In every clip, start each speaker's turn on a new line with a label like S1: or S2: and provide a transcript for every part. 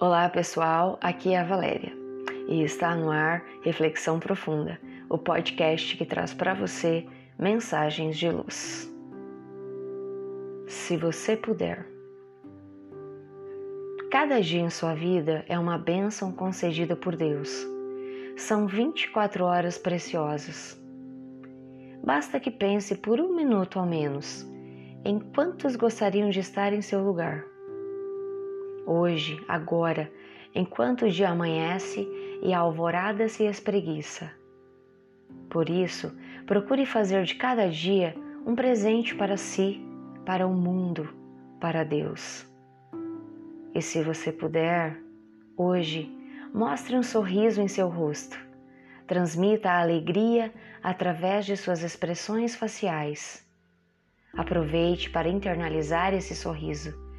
S1: Olá pessoal, aqui é a Valéria e está no ar Reflexão Profunda, o podcast que traz para você mensagens de luz. Se você puder. Cada dia em sua vida é uma bênção concedida por Deus. São 24 horas preciosas. Basta que pense por um minuto ao menos em quantos gostariam de estar em seu lugar hoje, agora, enquanto o dia amanhece e a alvorada se espreguiça. Por isso, procure fazer de cada dia um presente para si, para o mundo, para Deus. E se você puder, hoje, mostre um sorriso em seu rosto. Transmita a alegria através de suas expressões faciais. Aproveite para internalizar esse sorriso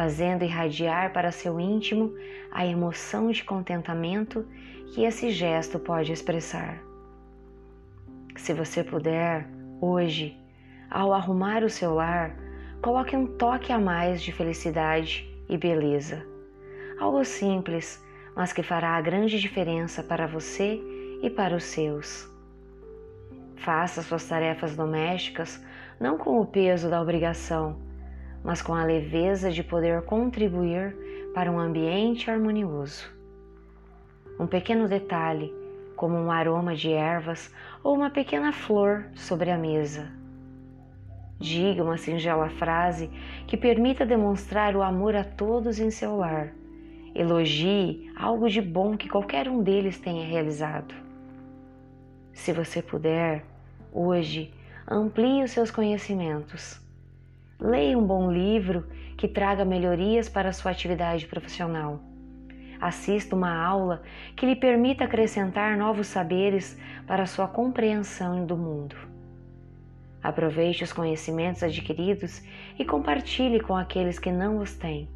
S1: fazendo irradiar para seu íntimo a emoção de contentamento que esse gesto pode expressar. Se você puder, hoje, ao arrumar o seu lar, coloque um toque a mais de felicidade e beleza. Algo simples, mas que fará a grande diferença para você e para os seus. Faça suas tarefas domésticas não com o peso da obrigação, mas com a leveza de poder contribuir para um ambiente harmonioso. Um pequeno detalhe, como um aroma de ervas ou uma pequena flor sobre a mesa. Diga uma singela frase que permita demonstrar o amor a todos em seu lar. Elogie algo de bom que qualquer um deles tenha realizado. Se você puder, hoje, amplie os seus conhecimentos Leia um bom livro que traga melhorias para a sua atividade profissional. Assista uma aula que lhe permita acrescentar novos saberes para a sua compreensão do mundo. Aproveite os conhecimentos adquiridos e compartilhe com aqueles que não os têm.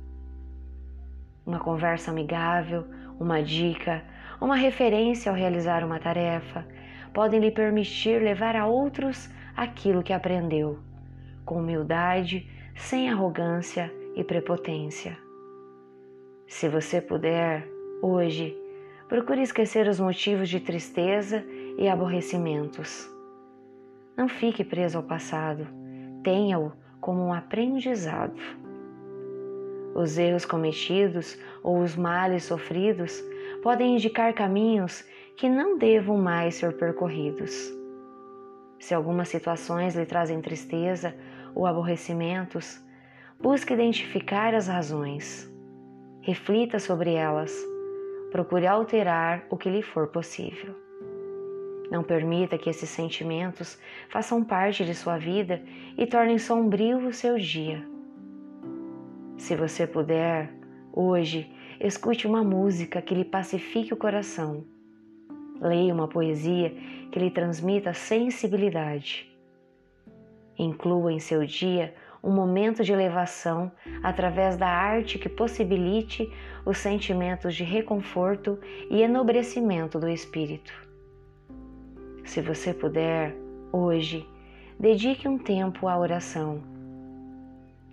S1: Uma conversa amigável, uma dica, uma referência ao realizar uma tarefa podem lhe permitir levar a outros aquilo que aprendeu com humildade, sem arrogância e prepotência. Se você puder, hoje, procure esquecer os motivos de tristeza e aborrecimentos. Não fique preso ao passado, tenha-o como um aprendizado. Os erros cometidos ou os males sofridos podem indicar caminhos que não devam mais ser percorridos. Se algumas situações lhe trazem tristeza ou aborrecimentos, busque identificar as razões. Reflita sobre elas. Procure alterar o que lhe for possível. Não permita que esses sentimentos façam parte de sua vida e tornem sombrio o seu dia. Se você puder, hoje, escute uma música que lhe pacifique o coração. Leia uma poesia que lhe transmita sensibilidade. Inclua em seu dia um momento de elevação através da arte que possibilite os sentimentos de reconforto e enobrecimento do espírito. Se você puder, hoje, dedique um tempo à oração.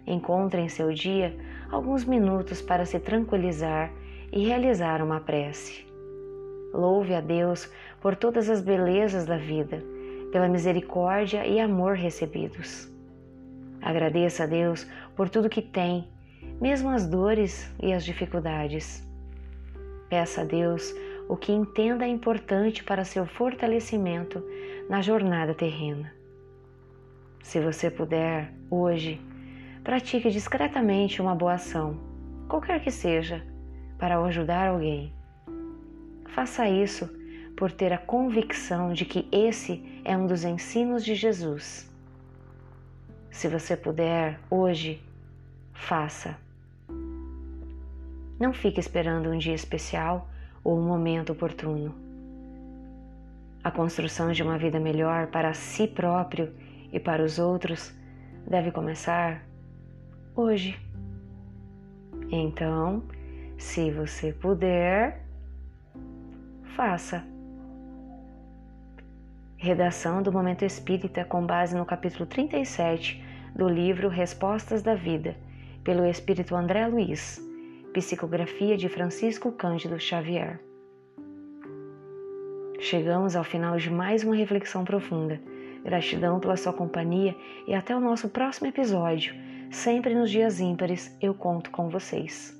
S1: Encontre em seu dia alguns minutos para se tranquilizar e realizar uma prece. Louve a Deus por todas as belezas da vida pela misericórdia e amor recebidos. Agradeça a Deus por tudo que tem, mesmo as dores e as dificuldades. Peça a Deus o que entenda importante para seu fortalecimento na jornada terrena. Se você puder, hoje, pratique discretamente uma boa ação, qualquer que seja, para ajudar alguém. Faça isso por ter a convicção de que esse é um dos ensinos de Jesus. Se você puder, hoje, faça. Não fique esperando um dia especial ou um momento oportuno. A construção de uma vida melhor para si próprio e para os outros deve começar hoje. Então, se você puder, faça. Redação do Momento Espírita com base no capítulo 37 do livro Respostas da Vida, pelo Espírito André Luiz, Psicografia de Francisco Cândido Xavier. Chegamos ao final de mais uma reflexão profunda. Gratidão pela sua companhia e até o nosso próximo episódio. Sempre nos dias ímpares eu conto com vocês.